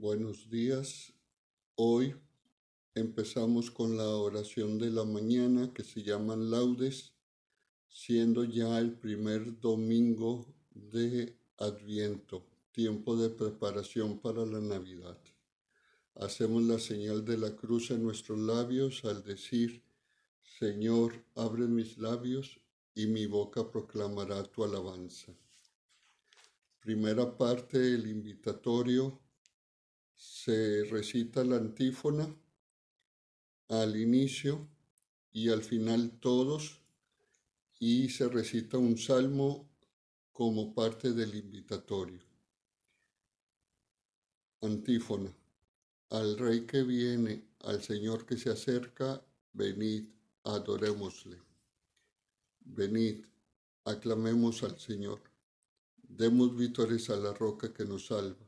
Buenos días. Hoy empezamos con la oración de la mañana que se llaman laudes, siendo ya el primer domingo de Adviento, tiempo de preparación para la Navidad. Hacemos la señal de la cruz en nuestros labios al decir, Señor, abre mis labios y mi boca proclamará tu alabanza. Primera parte del invitatorio se recita la antífona al inicio y al final todos y se recita un salmo como parte del invitatorio. Antífona. Al Rey que viene, al Señor que se acerca, venid, adorémosle. Venid, aclamemos al Señor. Demos vítores a la roca que nos salva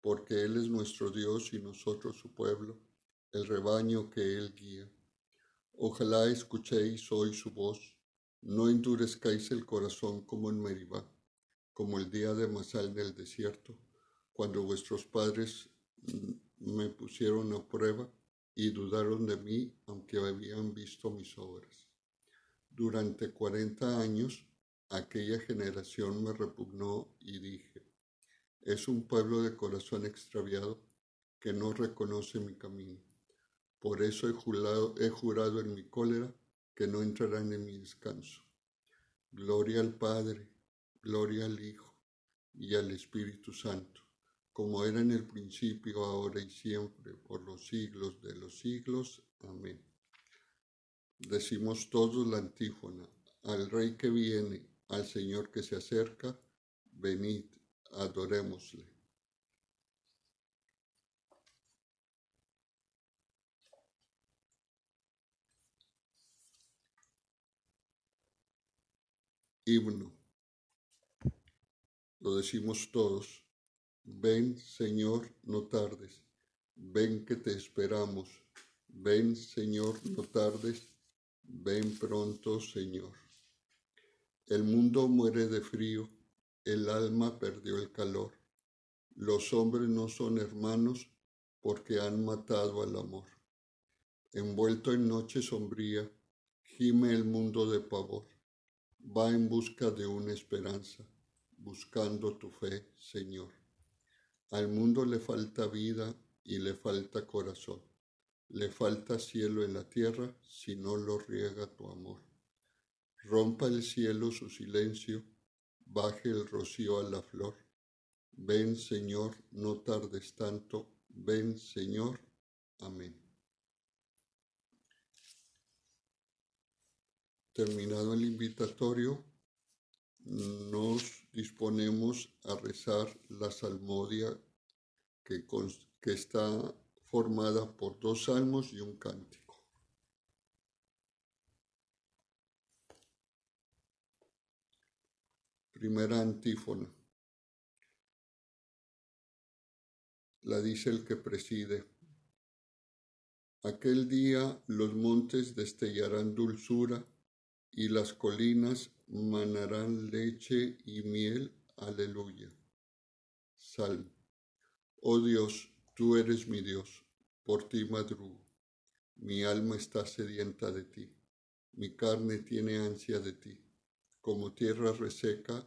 porque Él es nuestro Dios y nosotros su pueblo, el rebaño que Él guía. Ojalá escuchéis hoy su voz, no endurezcáis el corazón como en Meribá, como el día de Masal en el desierto, cuando vuestros padres me pusieron a prueba y dudaron de mí, aunque habían visto mis obras. Durante cuarenta años aquella generación me repugnó y dije, es un pueblo de corazón extraviado que no reconoce mi camino. Por eso he jurado, en mi cólera que no entrarán en mi descanso. Gloria al Padre, gloria al Hijo y al Espíritu Santo, como era en el principio, ahora y siempre, por los siglos de los siglos. Amén. Decimos todos la antífona, al Rey que viene, al Señor que se acerca, venid adorémosle. Himno. Lo decimos todos. Ven, Señor, no tardes. Ven que te esperamos. Ven, Señor, no tardes. Ven pronto, Señor. El mundo muere de frío el alma perdió el calor. Los hombres no son hermanos porque han matado al amor. Envuelto en noche sombría, gime el mundo de pavor. Va en busca de una esperanza, buscando tu fe, Señor. Al mundo le falta vida y le falta corazón. Le falta cielo en la tierra si no lo riega tu amor. Rompa el cielo su silencio baje el rocío a la flor. Ven, Señor, no tardes tanto. Ven, Señor. Amén. Terminado el invitatorio, nos disponemos a rezar la salmodia que, que está formada por dos salmos y un cántico. Primera antífona. La dice el que preside. Aquel día los montes destellarán dulzura y las colinas manarán leche y miel. Aleluya. Salmo. Oh Dios, tú eres mi Dios, por ti madrugo. Mi alma está sedienta de ti, mi carne tiene ansia de ti como tierra reseca,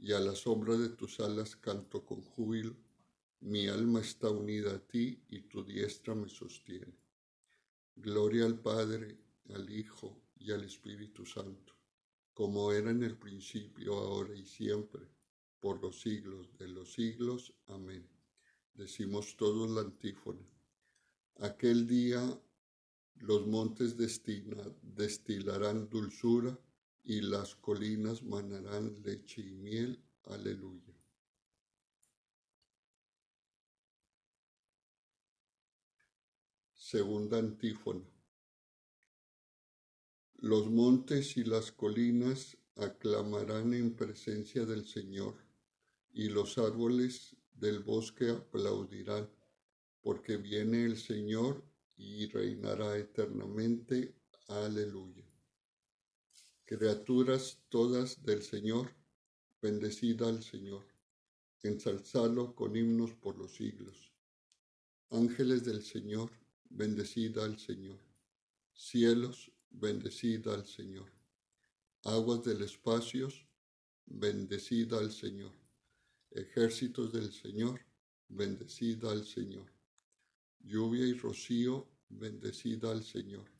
y a la sombra de tus alas canto con júbilo, Mi alma está unida a ti y tu diestra me sostiene. Gloria al Padre, al Hijo y al Espíritu Santo, como era en el principio, ahora y siempre, por los siglos de los siglos. Amén. Decimos todos la antífona. Aquel día los montes destilarán dulzura y las colinas manarán leche y miel. Aleluya. Segunda antífona. Los montes y las colinas aclamarán en presencia del Señor, y los árboles del bosque aplaudirán, porque viene el Señor y reinará eternamente. Aleluya. Criaturas todas del Señor, bendecida al Señor, ensalzalo con himnos por los siglos. Ángeles del Señor, bendecida al Señor. Cielos, bendecida al Señor. Aguas del espacio, bendecida al Señor. Ejércitos del Señor, bendecida al Señor. Lluvia y rocío, bendecida al Señor.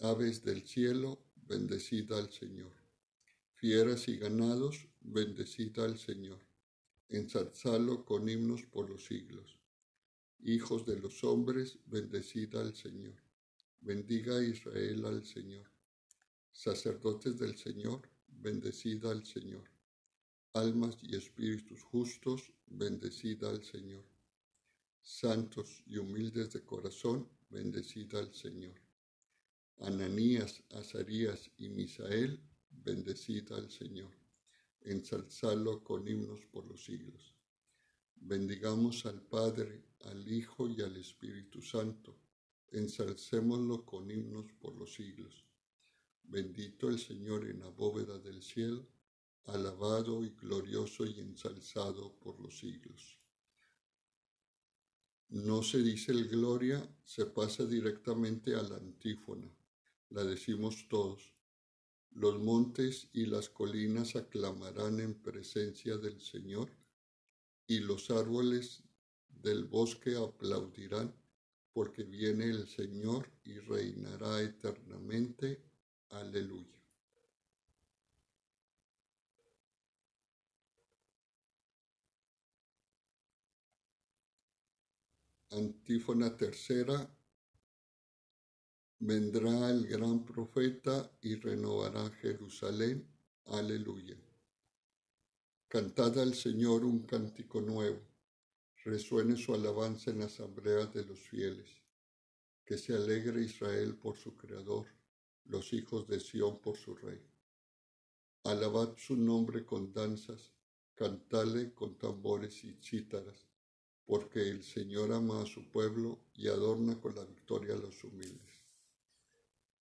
Aves del cielo, bendecida al Señor. Fieras y ganados, bendecida al Señor ensalzalo con himnos por los siglos. Hijos de los hombres, bendecida al Señor. Bendiga a Israel al Señor. Sacerdotes del Señor, bendecida al Señor. Almas y espíritus justos, bendecida al Señor. Santos y humildes de corazón, bendecida al Señor. Ananías, Azarías y Misael, bendecida al Señor ensalzalo con himnos por los siglos. Bendigamos al Padre, al Hijo y al Espíritu Santo, ensalcémoslo con himnos por los siglos. Bendito el Señor en la bóveda del cielo, alabado y glorioso y ensalzado por los siglos. No se dice el gloria, se pasa directamente a la antífona. La decimos todos. Los montes y las colinas aclamarán en presencia del Señor, y los árboles del bosque aplaudirán, porque viene el Señor y reinará eternamente. Aleluya. Antífona tercera Vendrá el gran profeta y renovará Jerusalén. Aleluya. Cantad al Señor un cántico nuevo. Resuene su alabanza en la asamblea de los fieles. Que se alegre Israel por su Creador, los hijos de Sión por su Rey. Alabad su nombre con danzas, cantale con tambores y cítaras, porque el Señor ama a su pueblo y adorna con la victoria a los humildes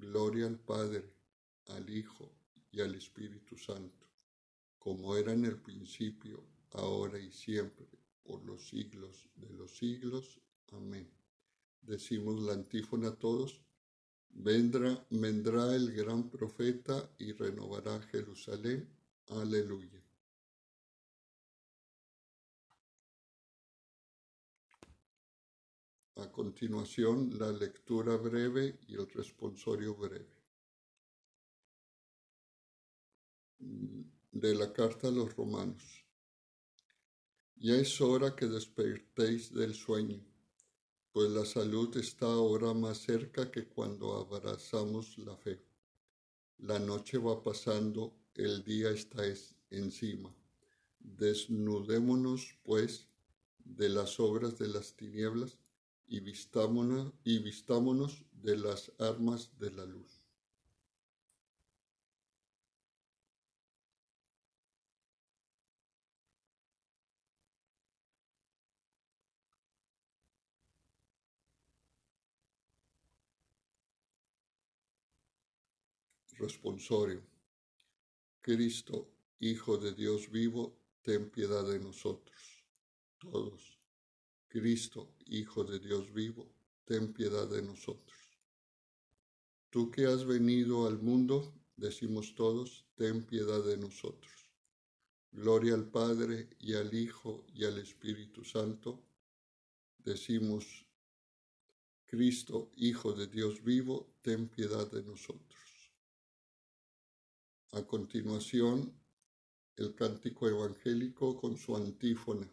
Gloria al Padre, al Hijo y al Espíritu Santo, como era en el principio, ahora y siempre, por los siglos de los siglos. Amén. Decimos la antífona todos. Vendrá, vendrá el gran profeta y renovará Jerusalén. Aleluya. A continuación, la lectura breve y el responsorio breve. De la carta a los romanos. Ya es hora que despertéis del sueño, pues la salud está ahora más cerca que cuando abrazamos la fe. La noche va pasando, el día está encima. Desnudémonos, pues, de las obras de las tinieblas y vistámonos, y vistámonos de las armas de la luz. Responsorio. Cristo, Hijo de Dios vivo, ten piedad de nosotros. Todos. Cristo, Hijo de Dios vivo, ten piedad de nosotros. Tú que has venido al mundo, decimos todos, ten piedad de nosotros. Gloria al Padre y al Hijo y al Espíritu Santo. Decimos, Cristo, Hijo de Dios vivo, ten piedad de nosotros. A continuación, el cántico evangélico con su antífona.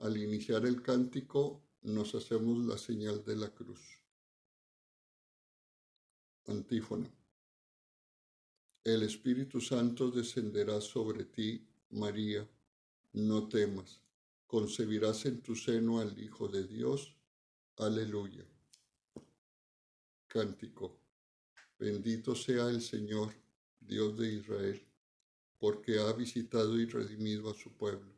Al iniciar el cántico, nos hacemos la señal de la cruz. Antífona. El Espíritu Santo descenderá sobre ti, María. No temas. Concebirás en tu seno al Hijo de Dios. Aleluya. Cántico. Bendito sea el Señor Dios de Israel, porque ha visitado y redimido a su pueblo,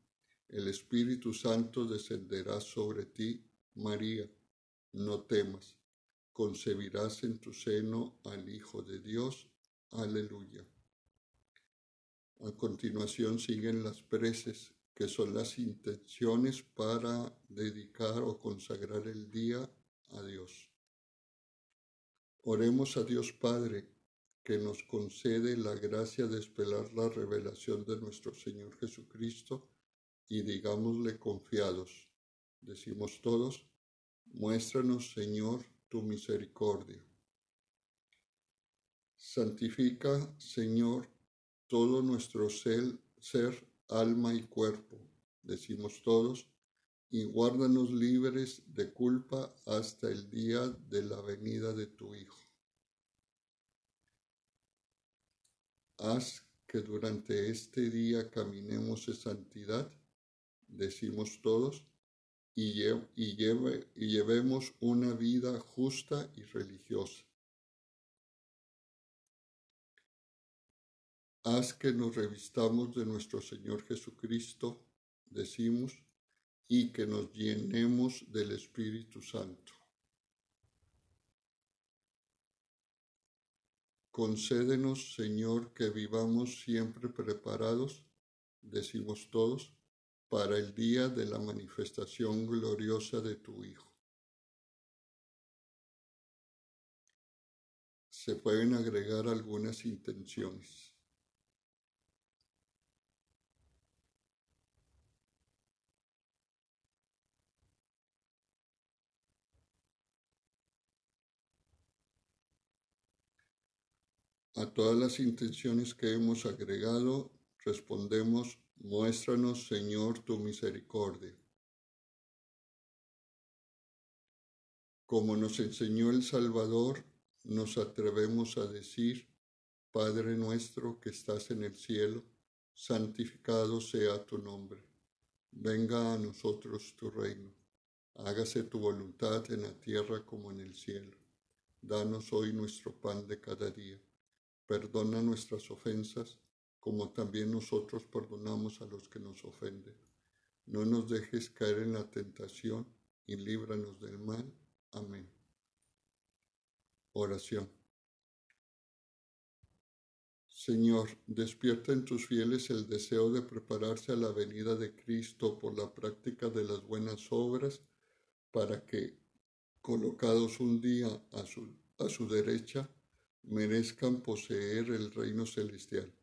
El Espíritu Santo descenderá sobre ti, María. No temas. Concebirás en tu seno al Hijo de Dios. Aleluya. A continuación siguen las preces, que son las intenciones para dedicar o consagrar el día a Dios. Oremos a Dios Padre que nos concede la gracia de esperar la revelación de nuestro Señor Jesucristo y digámosle confiados, decimos todos, muéstranos Señor tu misericordia. Santifica, Señor, todo nuestro ser, alma y cuerpo, decimos todos, y guárdanos libres de culpa hasta el día de la venida de tu Hijo. Haz que durante este día caminemos en santidad, decimos todos, y, y, y llevemos una vida justa y religiosa. Haz que nos revistamos de nuestro Señor Jesucristo, decimos, y que nos llenemos del Espíritu Santo. Concédenos, Señor, que vivamos siempre preparados, decimos todos, para el día de la manifestación gloriosa de tu Hijo. Se pueden agregar algunas intenciones. A todas las intenciones que hemos agregado, respondemos, muéstranos, Señor, tu misericordia. Como nos enseñó el Salvador, nos atrevemos a decir, Padre nuestro que estás en el cielo, santificado sea tu nombre. Venga a nosotros tu reino. Hágase tu voluntad en la tierra como en el cielo. Danos hoy nuestro pan de cada día Perdona nuestras ofensas, como también nosotros perdonamos a los que nos ofenden. No nos dejes caer en la tentación y líbranos del mal. Amén. Oración. Señor, despierta en tus fieles el deseo de prepararse a la venida de Cristo por la práctica de las buenas obras, para que, colocados un día a su, derecha, merezcan poseer el reino celestial.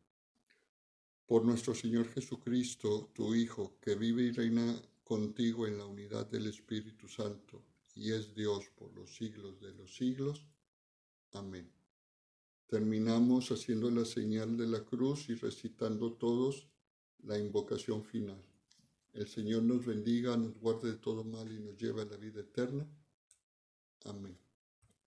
Por nuestro Señor Jesucristo, tu Hijo, que vive y reina contigo en la unidad del Espíritu Santo, y es Dios por los siglos de los siglos. Amén. Terminamos haciendo la señal de la cruz y recitando todos la invocación final. El Señor nos bendiga, nos guarde de todo mal y nos lleve a la vida eterna. Amén.